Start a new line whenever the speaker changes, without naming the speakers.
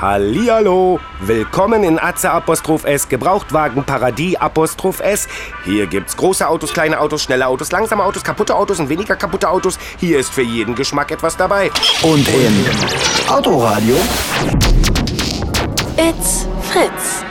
Hallihallo, willkommen in Atze Apostroph S, Gebrauchtwagen Paradis Apostroph S. Hier gibt's große Autos, kleine Autos, schnelle Autos, langsame Autos, kaputte Autos und weniger kaputte Autos. Hier ist für jeden Geschmack etwas dabei.
Und im Autoradio
It's Fritz.